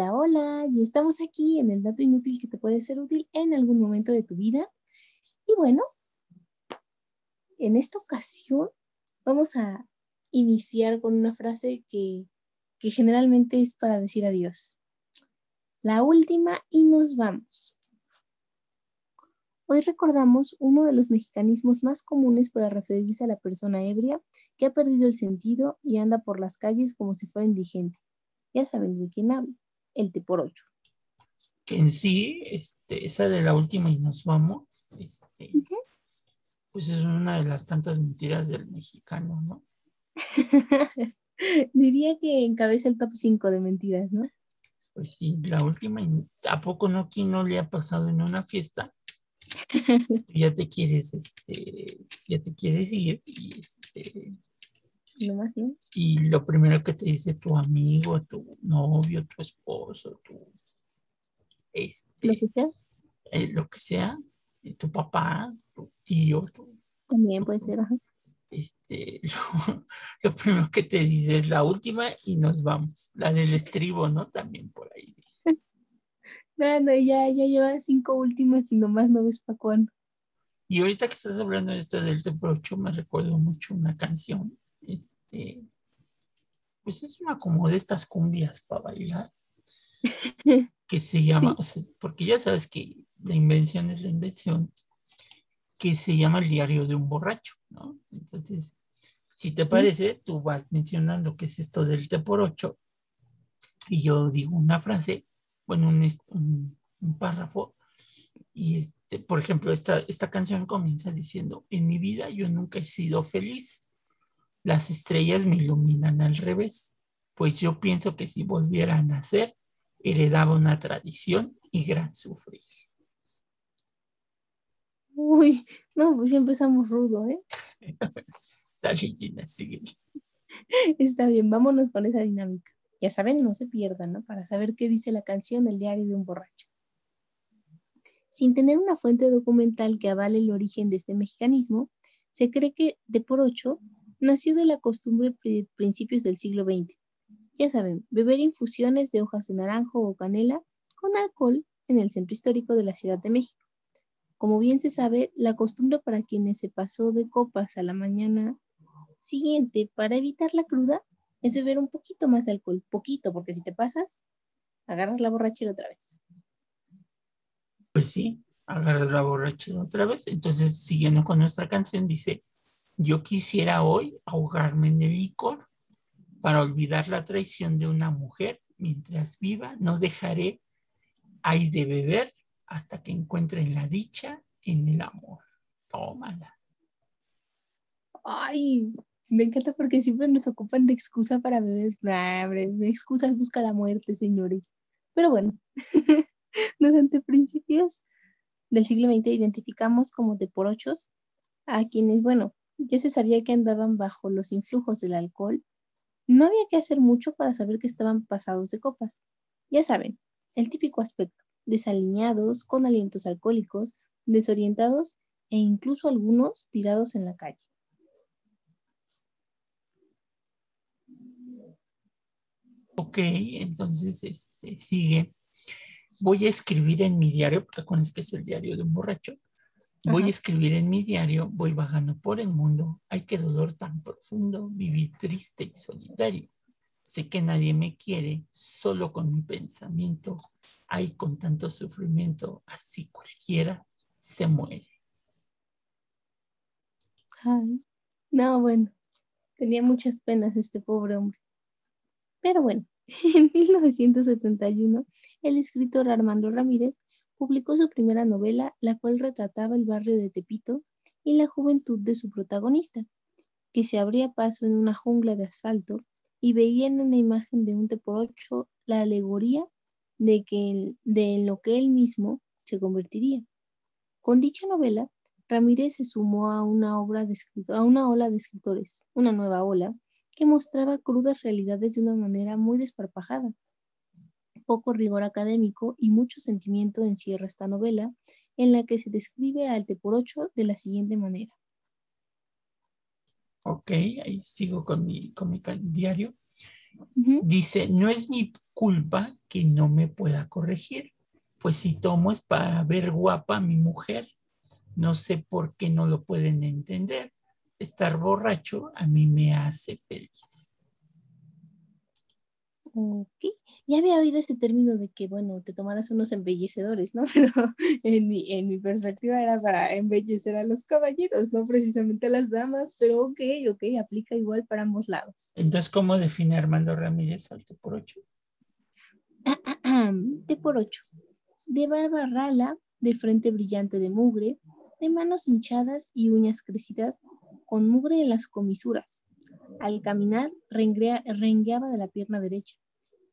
Hola, hola, y estamos aquí en el dato inútil que te puede ser útil en algún momento de tu vida. Y bueno, en esta ocasión vamos a iniciar con una frase que, que generalmente es para decir adiós. La última y nos vamos. Hoy recordamos uno de los mexicanismos más comunes para referirse a la persona ebria que ha perdido el sentido y anda por las calles como si fuera indigente. Ya saben de quién hablo, el T por ocho. Que en sí, este, esa de la última y nos vamos, este, pues es una de las tantas mentiras del mexicano, ¿no? Diría que encabeza el top 5 de mentiras, ¿no? Pues sí, la última, ¿a poco no? ¿Quién no le ha pasado en una fiesta? ya te quieres, este, ya te quieres ir y este. Y lo primero que te dice tu amigo, tu novio, tu esposo, tu este, Lo que sea. eh, lo que sea, eh, tu papá, tu tío, tu, También puede ser. ajá. este, lo, lo primero que te dice es la última y nos vamos. La del estribo, ¿no? También por ahí dice. No, no, ya, ya lleva cinco últimas y nomás no ves para cuándo. Y ahorita que estás hablando de esto del Teprocho, me recuerdo mucho una canción. Este, pues es una como de estas cumbias para bailar. que se llama, o sea, porque ya sabes que la invención es la invención, que se llama el diario de un borracho, ¿no? Entonces, si te parece, tú vas mencionando qué es esto del T por ocho, y yo digo una frase, bueno, un, un- un párrafo, y este, por ejemplo, esta, esta canción comienza diciendo, en mi vida yo nunca he sido feliz, las estrellas me iluminan al revés, pues yo pienso que si volviera a nacer, heredaba una tradición y gran sufrir. Uy, no, pues ya empezamos rudo, ¿eh? Sale Gina, sigue. Está bien, vámonos con esa dinámica. Ya saben, no se pierdan, ¿no? Para saber qué dice la canción del diario de un borracho. Sin tener una fuente documental que avale el origen de este mexicanismo, se cree que de por ocho nació de la costumbre de principios del siglo XX. Ya saben, beber infusiones de hojas de naranjo o canela con alcohol en el centro histórico de la Ciudad de México. Como bien se sabe, la costumbre para quienes se pasó de copas a la mañana siguiente para evitar la cruda es beber un poquito más de alcohol, poquito, porque si te pasas, agarras la borrachera otra vez. Pues sí, agarras la borrachera otra vez. Entonces, siguiendo con nuestra canción, dice, yo quisiera hoy ahogarme en el licor para olvidar la traición de una mujer. Mientras viva, no dejaré hay de beber hasta que encuentren la dicha en el amor. Tómala. Ay, me encanta porque siempre nos ocupan de excusa para beber. Nah, de excusas busca la muerte, señores. Pero bueno, durante principios del siglo XX identificamos como de por ochos a quienes, bueno, ya se sabía que andaban bajo los influjos del alcohol. No había que hacer mucho para saber que estaban pasados de copas. Ya saben, el típico aspecto, desaliñados, con alientos alcohólicos, desorientados e incluso algunos tirados en la calle. Ok, entonces este, sigue. Voy a escribir en mi diario, porque acuérdense que es el diario de un borracho. Voy a escribir en mi diario, voy vagando por el mundo. Ay, qué dolor tan profundo, vivir triste y solitario. Sé que nadie me quiere, solo con mi pensamiento. Ay, con tanto sufrimiento, así cualquiera se muere. Ay, no, bueno, tenía muchas penas este pobre hombre. Pero bueno, en 1971, el escritor Armando Ramírez publicó su primera novela, la cual retrataba el barrio de Tepito y la juventud de su protagonista, que se abría paso en una jungla de asfalto y veía en una imagen de un T por ocho la alegoría de, que de en lo que él mismo se convertiría. Con dicha novela, Ramírez se sumó a una, obra de a una ola de escritores, una nueva ola, que mostraba crudas realidades de una manera muy desparpajada. Poco rigor académico y mucho sentimiento encierra esta novela, en la que se describe al T por ocho de la siguiente manera. Ok, ahí sigo con mi, con mi diario. Dice, no es mi culpa que no me pueda corregir. Pues si tomo es para ver guapa a mi mujer. No sé por qué no lo pueden entender. Estar borracho a mí me hace feliz. Ok, ya había oído este término de que, bueno, te tomaras unos embellecedores, ¿no? Pero en mi, en mi perspectiva era para embellecer a los caballeros, no precisamente a las damas, pero ok, ok, aplica igual para ambos lados. Entonces, ¿cómo define Armando Ramírez al T por 8? T por 8. De barba rala, de frente brillante de mugre, de manos hinchadas y uñas crecidas, con mugre en las comisuras. Al caminar, rengueaba de la pierna derecha,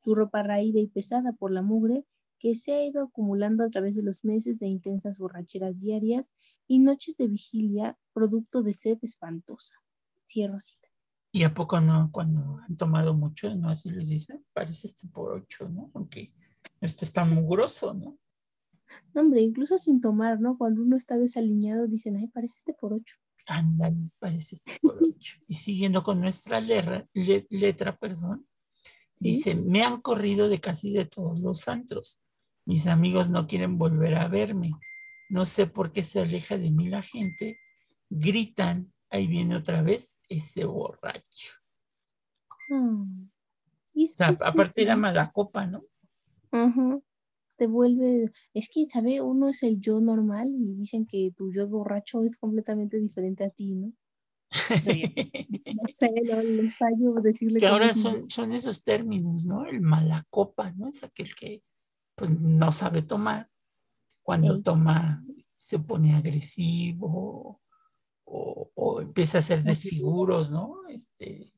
su ropa raída y pesada por la mugre que se ha ido acumulando a través de los meses de intensas borracheras diarias y noches de vigilia, producto de sed espantosa. Cierro cita. ¿Y a poco no, cuando han tomado mucho, no así les dicen? Parece este por ocho, ¿no? Aunque este está mugroso, ¿no? No, hombre, incluso sin tomar, ¿no? Cuando uno está desaliñado, dicen, ay, parece este por ocho. Ándale, parece este por ocho. y siguiendo con nuestra letra, letra perdón, dice, me han corrido de casi de todos los antros. Mis amigos no quieren volver a verme. No sé por qué se aleja de mí la gente. Gritan, ahí viene otra vez ese borracho. Mm. O sea, aparte era mala copa, ¿no? Te vuelve, es que, ¿sabe? Uno es el yo normal y dicen que tu yo borracho es completamente diferente a ti, ¿no? No sé, no, les fallo decirle. Que ahora son, son esos términos, ¿no? El mala copa, ¿no? Es aquel que pues, no sabe tomar. Cuando toma se pone agresivo o, o, empieza a hacer desfiguros, ¿no? Este,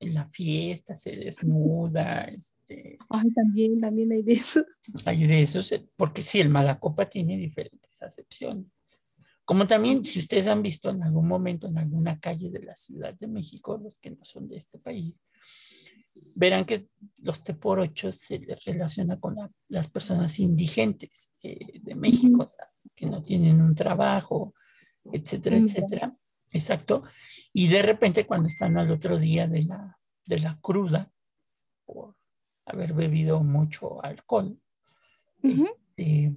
en la fiesta, se desnuda. Este, Ay, también, también hay de esos. Hay de esos, eh, porque sí, el Malacopa tiene diferentes acepciones. Como también, si ustedes han visto en algún momento en alguna calle de la Ciudad de México, los que no son de este país, verán que los T por ocho se les relaciona con las personas indigentes de, México, que no tienen un trabajo, etcétera, etcétera. Exacto. Y de repente cuando están al otro día de la, de la cruda, por haber bebido mucho alcohol, este,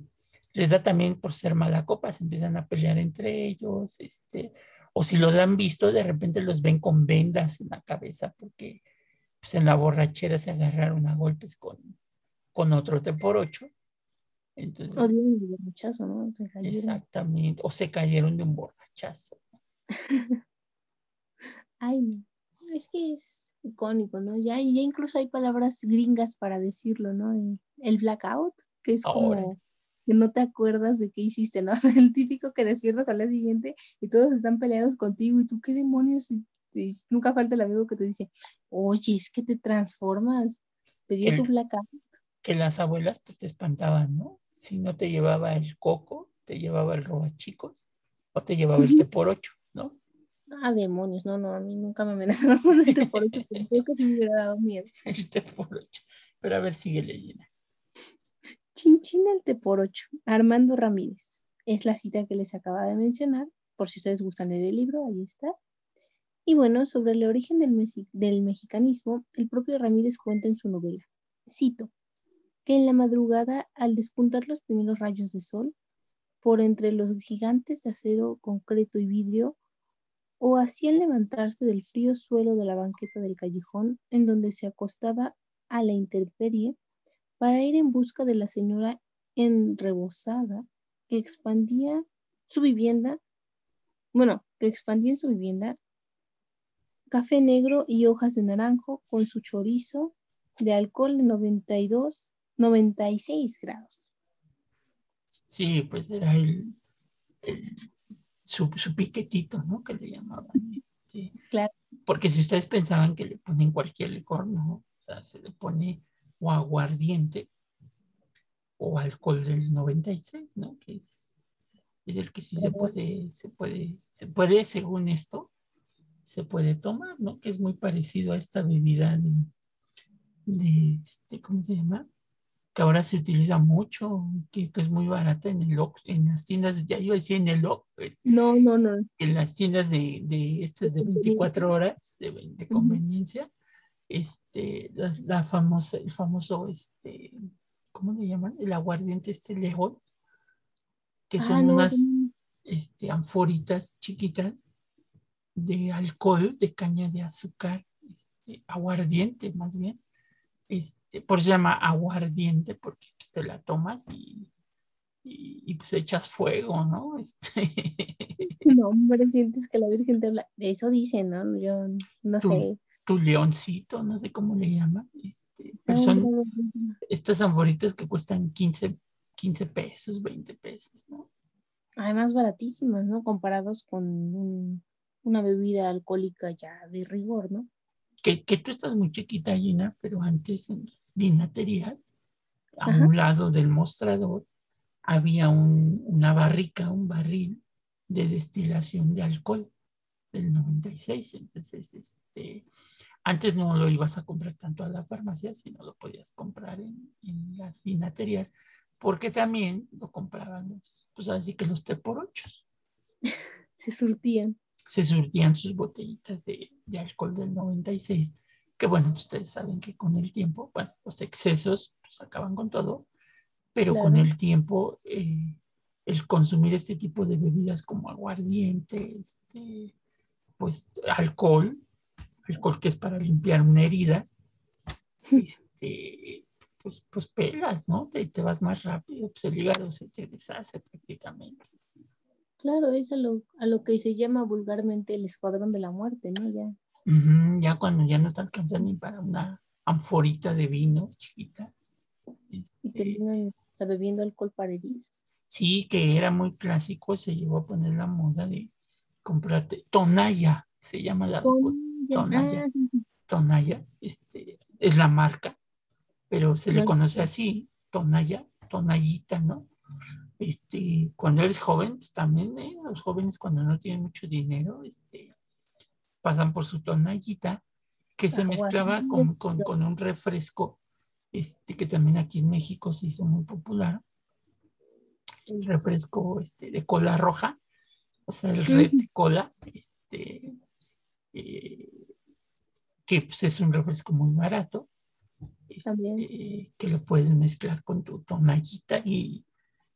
les da también por ser mala copa, se empiezan a pelear entre ellos, este, o si los han visto, de repente los ven con vendas en la cabeza porque pues, en la borrachera se agarraron a golpes con, con otro T por ocho. Entonces, o de un borrachazo, ¿no? Exactamente, o se cayeron de un borrachazo. Ay, es que es icónico, ¿no? Ya, ya incluso hay palabras gringas para decirlo, ¿no? El, blackout, que es como que no te acuerdas de qué hiciste, ¿no? El típico que despiertas al día siguiente y todos están peleados contigo y tú qué demonios y, nunca falta el amigo que te dice, oye, es que te transformas, te dio tu blackout. Que las abuelas pues te espantaban, ¿no? Si no te llevaba el coco, te llevaba el roba chicos o te llevaba el té por ocho. ¿no? Ah, demonios, no, no, a mí nunca me amenazaron con el té por ocho, creo que me hubiera dado miedo. El té por ocho, pero a ver, sigue leyendo. Té por ocho, Armando Ramírez. Es la cita que les acaba de mencionar, por si ustedes gustan leer el libro, ahí está. Y bueno, sobre el origen del, del mexicanismo, el propio Ramírez cuenta en su novela, cito, que en la madrugada, al despuntar los primeros rayos de sol, por entre los gigantes de acero, concreto y vidrio, o hacían levantarse del frío suelo de la banqueta del callejón en donde se acostaba a la intemperie para ir en busca de la señora enrebosada que expandía su vivienda, bueno, que expandía en su vivienda café negro y hojas de naranjo con su chorizo de alcohol de 92, 96 grados. Sí, pues era el, su, piquetito, ¿no? Que le llamaban. Este, claro. Porque si ustedes pensaban que le ponen cualquier licor, no. O sea, se le pone o aguardiente o alcohol del 96, ¿no? Que es, es el que sí se puede, se puede, se puede, según esto, se puede tomar, ¿no? Que es muy parecido a esta bebida de, de este, ¿cómo se llama? que ahora se utiliza mucho, que, es muy barata en el en las tiendas, ya iba a decir en el No, no, no. En las tiendas de, de estas de 24 horas de, conveniencia, este, la, famosa, el famoso, este, ¿cómo le llaman? El aguardiente este lejos, que son ah, unas este, anforitas chiquitas de alcohol, de caña de azúcar, este, aguardiente más bien. Este, por eso se llama aguardiente, porque pues, te la tomas y, y, pues echas fuego, ¿no? Este... No, hombre, sientes que la Virgen te habla. Eso dicen, ¿no? Yo no sé tu leoncito, no sé cómo le llaman. Este, pero son estas anforitas que cuestan 15, 15 pesos, 20 pesos, ¿no? Además baratísimas, ¿no? Comparados con una bebida alcohólica ya de rigor, ¿no? Que, que, tú estás muy chiquita, Gina, pero antes en las vinaterías, a un lado del mostrador, había un, una barrica, un barril de destilación de alcohol del 96. Entonces, este, antes no lo ibas a comprar tanto a la farmacia, sino lo podías comprar en, las vinaterías, porque también lo compraban los, pues así que los T por ocho. Se surtían. Se surtían sus botellitas de, alcohol del 96, que bueno, ustedes saben que con el tiempo, bueno, los excesos pues acaban con todo, pero con el tiempo eh, el consumir este tipo de bebidas como aguardiente, este, pues alcohol, alcohol que es para limpiar una herida, este, pues, pues pelas, ¿no? Te, te vas más rápido, pues el hígado se te deshace prácticamente. Claro, es a lo, a lo que se llama vulgarmente el escuadrón de la muerte, ¿no? Ya. ya cuando ya no te alcanza ni para una anforita de vino chiquita. y este, terminan bebiendo alcohol para herir. Sí, que era muy clásico, se llevó a poner la moda de comprarte Tonaya, se llama la Tonaya. Tonaya, ah, este, es la marca, pero se le conoce así, Tonaya, Tonayita, ¿no? Este, cuando eres joven, pues también, ¿eh? los jóvenes cuando no tienen mucho dinero, este, pasan por su tonallita, que se mezclaba con, con, un refresco, este, que también aquí en México se hizo muy popular, el refresco este, de cola roja, o sea, el red cola, este, eh, que pues, es un refresco muy barato, este, que lo puedes mezclar con tu tonallita y,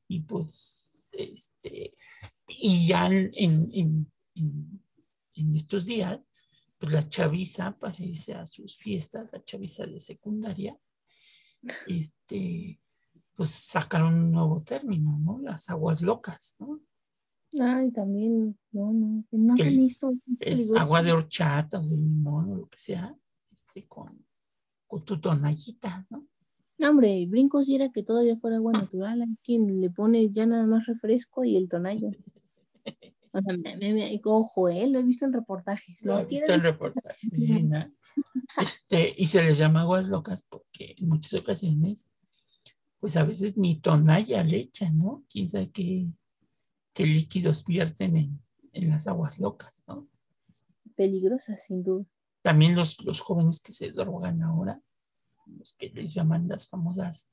y pues, este, y ya en, en, en, estos días, pues la chaviza para irse a sus fiestas, la chaviza de secundaria, este, pues sacaron un nuevo término, ¿no? Las aguas locas, ¿no? Ay, también, no, no, no han visto. Es agua de horchata o de limón o lo que sea, este, con, con tu tonallita, ¿no? No, hombre, brinco si era que todavía fuera agua natural. Hay quien le pone ya nada más refresco y el tonallo. O sea, me, me, ojo, ¿eh? lo he visto en reportajes. Lo he visto en reportajes, sí, este, y se les llama aguas locas porque en muchas ocasiones, pues a veces ni tonalla le echan, ¿no? Quién sabe qué, qué líquidos vierten en, las aguas locas, ¿no? Peligrosas, sin duda. También los, los jóvenes que se drogan ahora, los que les llaman las famosas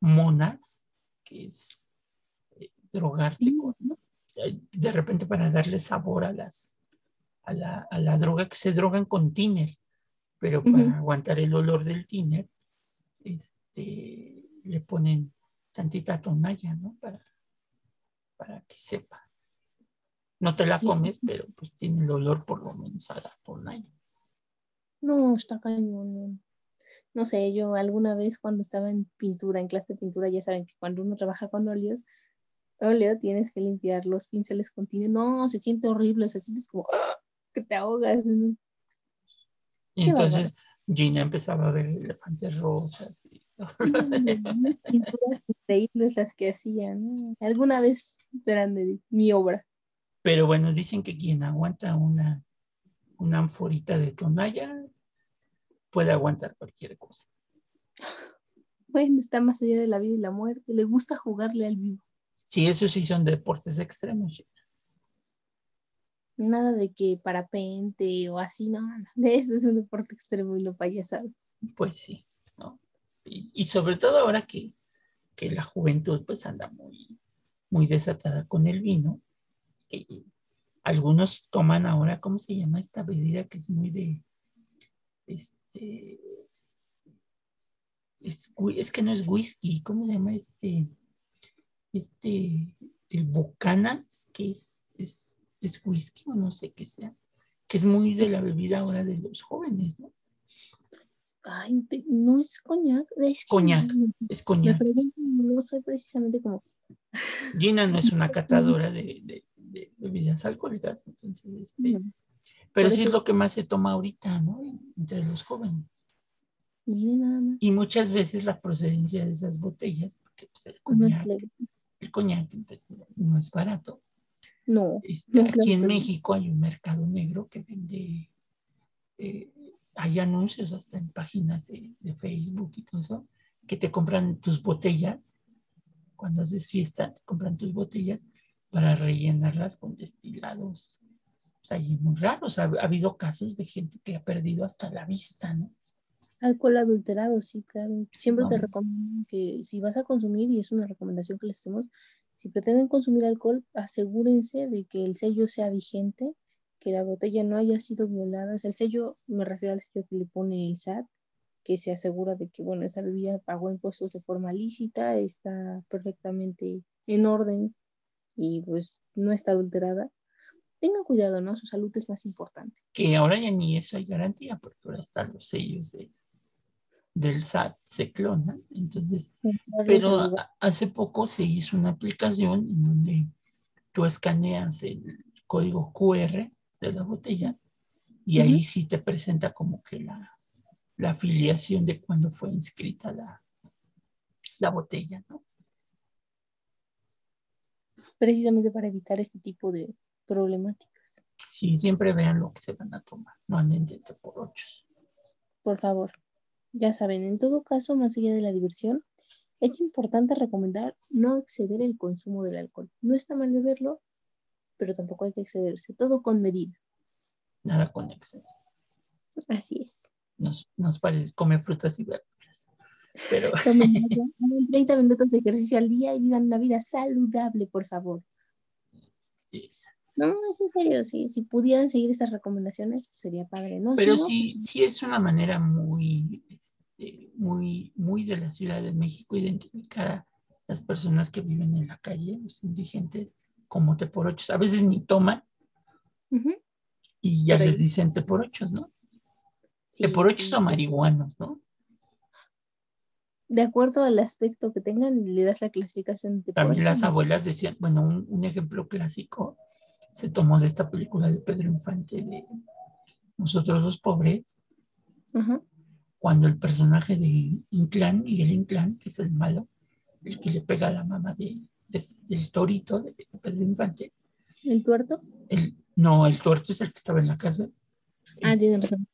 monas, que es eh, drogarte eh, de repente para darle sabor a las a la, droga que se drogan con tiner, pero para aguantar el olor del tiner, este, le ponen tantita tonalla, ¿no? Para para que sepa. No te la comes, pero pues tiene el olor por lo menos a la tonalla. No, está cañón. No sé, yo alguna vez cuando estaba en pintura, en clase de pintura, ya saben que cuando uno trabaja con óleos, óleo tienes que limpiar los pinceles continuos. No, se siente horrible, se sientes como que te ahogas. Y entonces Gina empezaba a ver elefantes rosas y pinturas increíbles las que hacían. Alguna vez eran de mi obra. Pero bueno, dicen que quien aguanta una, una anforita de tonalla puede aguantar cualquier cosa. Bueno, está más allá de la vida y la muerte. Le gusta jugarle al vivo. Sí, eso sí son deportes extremos nada de que parapente o así, no, de eso es un deporte extremo y no payasadas. Pues sí, ¿no? Y, sobre todo ahora que, que, la juventud pues anda muy, muy desatada con el vino, que algunos toman ahora, ¿cómo se llama esta bebida que es muy de, este, es, es, que no es whisky, ¿cómo se llama este? Este, el Buchanan, que es, es whisky o no sé qué sea, que es muy de la bebida ahora de los jóvenes, ¿no? Ay, no es coñac. Es coñac, es coñac. no soy precisamente como. Gina no es una catadora de, de, de bebidas alcohólicas, entonces, este, pero sí es lo que más se toma ahorita, ¿no? Entre los jóvenes. Y muchas veces la procedencia de esas botellas, porque pues, el coñac, el coñac pues, no es barato. No. Este, aquí en México hay un mercado negro que vende eh, hay anuncios hasta en páginas de, Facebook y todo eso, que te compran tus botellas, cuando haces fiesta, te compran tus botellas para rellenarlas con destilados. O sea, y muy raros. Ha, ha habido casos de gente que ha perdido hasta la vista, ¿no? Alcohol adulterado, sí, claro. Siempre te recomiendo que si vas a consumir, y es una recomendación que les hacemos, si pretenden consumir alcohol, asegúrense de que el sello sea vigente que la botella no haya sido violada. el sello, me refiero al sello que le pone el SAT, que se asegura de que, bueno, esa bebida pagó impuestos de forma lícita, está perfectamente en orden y pues no está adulterada. Tengan cuidado, ¿no? Su salud es más importante. Que ahora ya ni eso hay garantía, porque ahora están los sellos de, del SAT, se clonan. Entonces, pero hace poco se hizo una aplicación en donde tú escaneas el código QR de la botella y ahí sí te presenta como que la, la afiliación de cuando fue inscrita la, la botella, ¿no? Precisamente para evitar este tipo de problemáticas. Sí, siempre vean lo que se van a tomar, no anden de por ocho. Por favor, ya saben, en todo caso, más allá de la diversión, es importante recomendar no exceder el consumo del alcohol. No está mal beberlo, pero tampoco hay que excederse, todo con medida. Nada con exceso. Así es. Nos, nos parece, come frutas y verduras. Pero... 30 minutos de ejercicio al día y vivan una vida saludable, por favor. Sí. No, es en serio, sí, si pudieran seguir estas recomendaciones, sería padre, ¿no? Pero sí, sí es una manera muy, este, muy, muy de la Ciudad de México identificar a las personas que viven en la calle, los indigentes, como te por ocho. A veces ni toman y ya les dicen te por ocho, ¿no? te por ocho son marihuanos, ¿no? De acuerdo al aspecto que tengan, le das la clasificación. De También las abuelas decían, bueno, un, ejemplo clásico se tomó de esta película de Pedro Infante de Nosotros los pobres, cuando el personaje de Inclán, Miguel Inclán, que es el malo, el que le pega a la mamá de, del torito de, Pedro Infante. ¿El tuerto? El, no, el tuerto es el que estaba en la casa. Ah, tiene razón.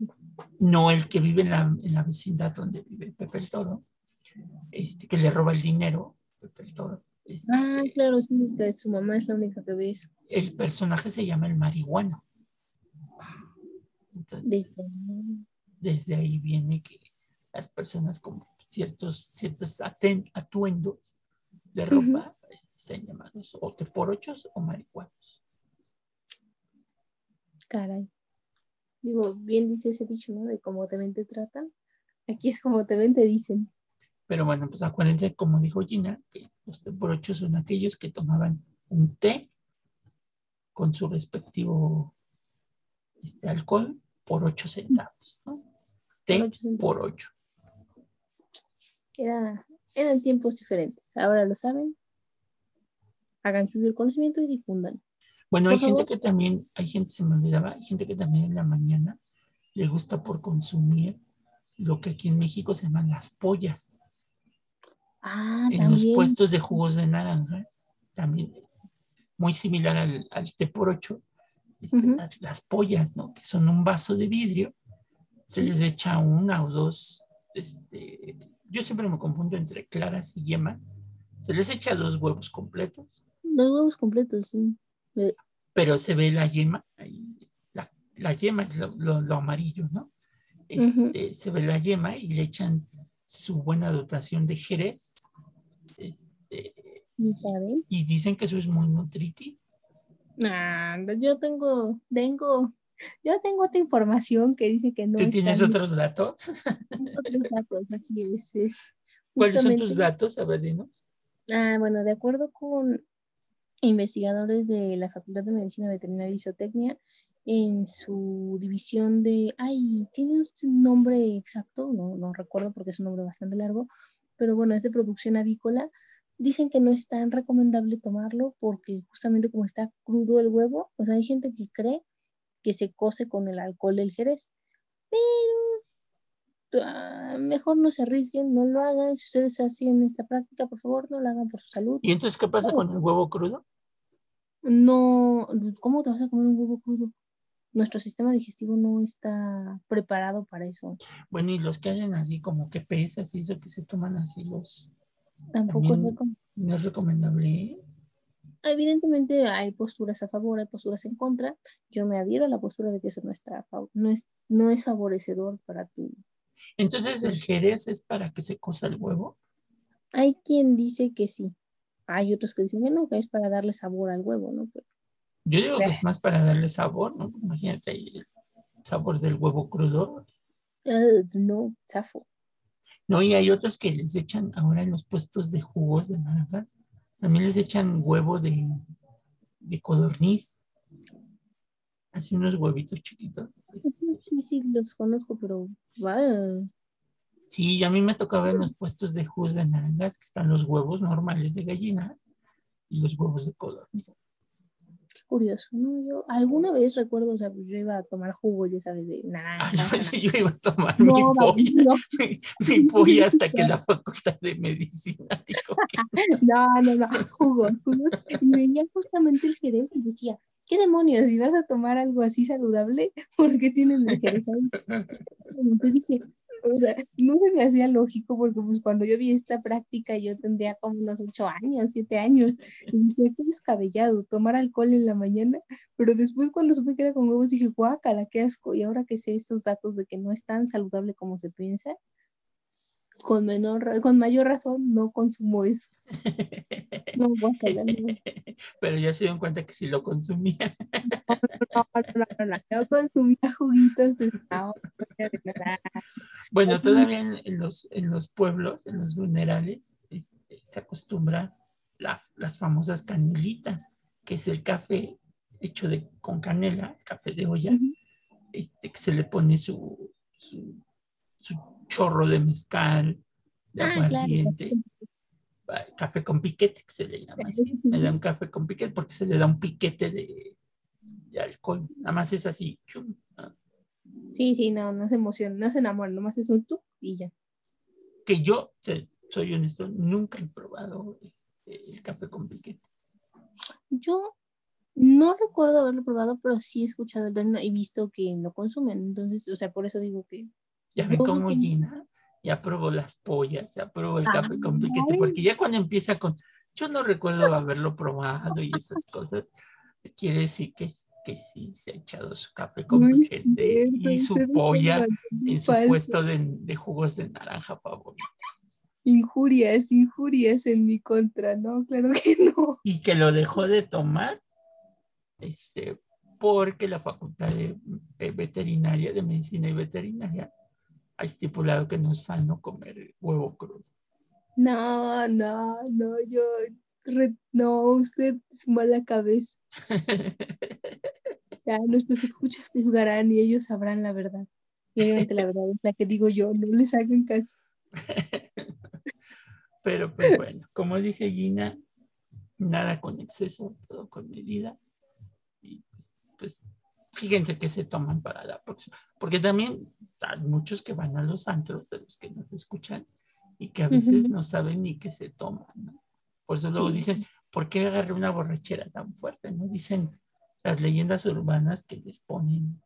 No, el que vive en la, en la, vecindad donde vive Pepe el Toro, este, que le roba el dinero, Pepe el Toro. Este, ah, claro, sí, su mamá es la única que ve eso. El personaje se llama el marihuano. desde... desde ahí viene que las personas con ciertos, ciertos atuendos de ropa este, sean llamados o teporochos o marihuanos. Caray. Digo, bien dice ese dicho, ¿no? De cómo te ven te tratan. Aquí es como te ven te dicen. Pero bueno, pues acuérdense, como dijo Gina, que los teporochos son aquellos que tomaban un té con su respectivo este, alcohol por ocho centavos, ¿no? Té por ocho. Era, eran tiempos diferentes. Ahora lo saben. Hagan subir el conocimiento y difundan. Bueno, hay gente que también, hay gente, se me olvidaba, hay gente que también en la mañana le gusta por consumir lo que aquí en México se llaman las pollas. Ah, en los puestos de jugos de naranjas, también muy similar al, al té por ocho, este, las, pollas, ¿no? Que son un vaso de vidrio, se les echa una o dos este, yo siempre me confundo entre claras y yemas. Se les echa dos huevos completos. Dos huevos completos, sí. Pero se ve la yema, la, la yema es lo, amarillo, ¿no? Este, Se ve la yema y le echan su buena dotación de jerez. Este, y dicen que eso es muy nutritivo. Ah, yo tengo, tengo Yo tengo otra información que dice que no. ¿Tú tienes otros datos? otros datos, así es. ¿Cuáles son tus datos? A ver, dinos. Ah, bueno, de acuerdo con investigadores de la Facultad de Medicina Veterinaria y Zootecnia, en su división de, ay, tiene un nombre exacto, no, no recuerdo porque es un nombre bastante largo, pero bueno, es de producción avícola. Dicen que no es tan recomendable tomarlo porque justamente como está crudo el huevo, pues hay gente que cree que se cose con el alcohol del jerez. Pero ah, mejor no se arriesguen, no lo hagan. Si ustedes hacen esta práctica, por favor, no lo hagan por su salud. ¿Y entonces qué pasa con el huevo crudo? No, ¿cómo te vas a comer un huevo crudo? Nuestro sistema digestivo no está preparado para eso. Bueno, y los que hacen así como que pesas y eso que se toman así los... Tampoco no es recomendable. Evidentemente hay posturas a favor, hay posturas en contra. Yo me adhiero a la postura de que eso no, está, no, es, no es favorecedor para tu... Entonces, ¿el jerez es para que se cosa el huevo? Hay quien dice que sí. Hay otros que dicen que no, que es para darle sabor al huevo, ¿no? Yo digo que es más para darle sabor, ¿no? Imagínate el sabor del huevo crudo. no, zafo. No, y hay otros que les echan ahora en los puestos de jugos de naranjas también les echan huevo de, de codorniz. Así unos huevitos chiquitos. Sí, sí, los conozco, pero Sí, a mí me tocaba en los puestos de jugos de naranjas que están los huevos normales de gallina y los huevos de codorniz curioso, ¿no? Yo alguna vez recuerdo, o sea, pues yo iba a tomar jugo, ya sabes, de. Ay, no, yo iba a tomar mi polla, mi, polla hasta que la facultad de medicina dijo que... no, no, no, jugo, jugos. Y venía justamente el jerez y decía, ¿qué demonios? Si vas a tomar algo así saludable, ¿por qué tienes el jerez? Entonces dije, o sea, no se me hacía lógico porque pues cuando yo vi esta práctica yo tendría como unos ocho años, siete años, y decía, qué descabellado, tomar alcohol en la mañana, pero después cuando supe que era con huevos dije, guácala, qué asco, y ahora que sé estos datos de que no es tan saludable como se piensa, con menor, con mayor razón no consumo eso. No, guácala, no. Pero ya se dieron cuenta que sí lo consumía. No, no, no, no, Yo consumía juguitos de Bueno, todavía en, los, en los pueblos, en los funerales, este, se acostumbra las famosas canelitas, que es el café hecho de, con canela, café de olla, este, que se le pone su, su, chorro de mezcal, de ah, aguardiente. Café con piquete, que se le llama así. Me da un café con piquete porque se le da un piquete de, de alcohol. Nada más es así. Chum, Sí, sí, no, no se emociona, no se enamora, nomás es un tú y ya. Que yo, soy honesto, nunca he probado este, el café con piquete. Yo no recuerdo haberlo probado, pero sí he escuchado el término y visto que lo consumen. Entonces, o sea, por eso digo que. Ya ve cómo Gina ya probó las pollas, ya probó el café con piquete, porque ya cuando empieza con. Yo no recuerdo haberlo probado y esas cosas. Quiere decir que que sí se ha echado su café con piquete y su polla en su puesto de, jugos de naranja favorito. Injurias, injurias en mi contra, ¿no? Claro que no. Y que lo dejó de tomar, este, porque la Facultad de, Veterinaria, de Medicina y Veterinaria, ha estipulado que no es sano comer huevo crudo. No, no, no, yo, no, usted es mala cabeza. ya nuestros escuchas juzgarán y ellos sabrán la verdad. Y obviamente la verdad es la que digo yo, no les hagan caso. Pero pues bueno, como dice Gina, nada con exceso, todo con medida. Y pues, pues fíjense que se toman para la próxima. Porque también hay muchos que van a los antros, de los que nos escuchan, y que a veces no saben ni qué se toman, ¿no? Por eso luego dicen, ¿por qué agarré una borrachera tan fuerte? ¿No? Dicen las leyendas urbanas que les ponen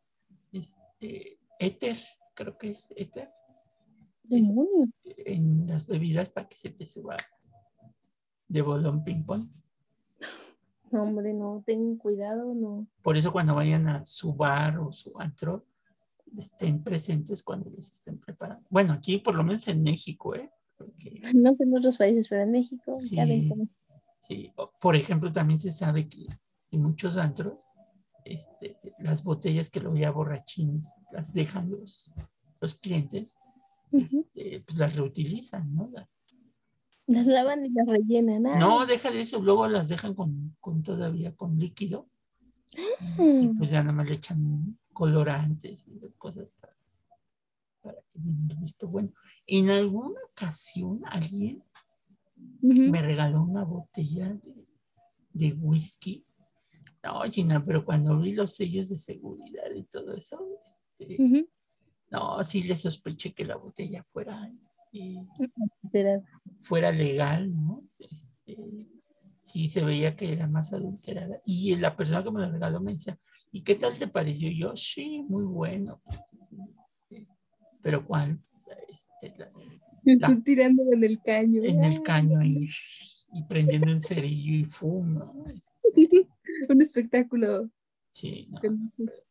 este, éter, creo que es éter, este, en las bebidas para que se te suba de bolón ping-pong. No, hombre, no, ten cuidado, no. Por eso cuando vayan a su bar o su antro, estén presentes cuando les estén preparando. Bueno, aquí por lo menos en México, ¿eh? No sé en otros países, pero en México sí, Sí, por ejemplo, también se sabe que en muchos antros este, las botellas que luego ya borrachines las dejan los, los clientes, este, pues las reutilizan, ¿no? Las, las lavan y las rellenan. No, deja de eso, luego las dejan con, con todavía con líquido. Y mm. pues ya nada más le echan colorantes y las cosas para, para que den el visto bueno. En alguna ocasión alguien me regaló una botella de, de whisky. No, Gina, pero cuando vi los sellos de seguridad y todo eso, este, no, sí le sospeché que la botella fuera este, fuera legal, ¿no? Este, sí se veía que era más adulterada. Y la persona que me la regaló me decía, ¿y qué tal te pareció? yo, sí, muy bueno. Este, pero ¿cuál? Este, Estoy tirando en el caño. En el caño y, y prendiendo un cerillo y fumo. un espectáculo. Sí, no,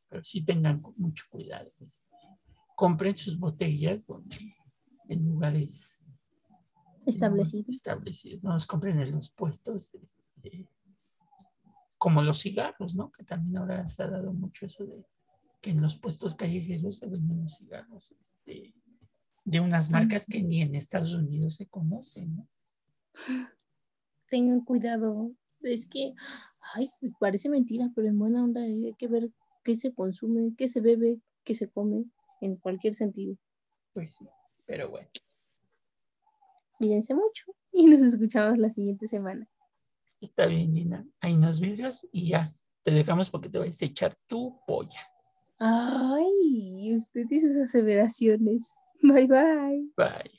pero, sí tengan mucho cuidado. Este, compren sus botellas donde en lugares establecidos. establecidos. No los compren en los puestos, este, como los cigarros, ¿no? Que también ahora se ha dado mucho eso de que en los puestos callejeros se venden los cigarros este, de unas marcas que ni en Estados Unidos se conocen, ¿no? Tengan cuidado. Es que, ay, parece mentira, pero en buena onda hay que ver qué se consume, qué se bebe, qué se come, en cualquier sentido. Pues sí. Pero bueno. Cuídense mucho y nos escuchamos la siguiente semana. Está bien, Gina. Ahí nos vidrios y ya. Te dejamos porque te vas a echar tu polla. Ay, usted y sus aseveraciones. Bye bye. Bye.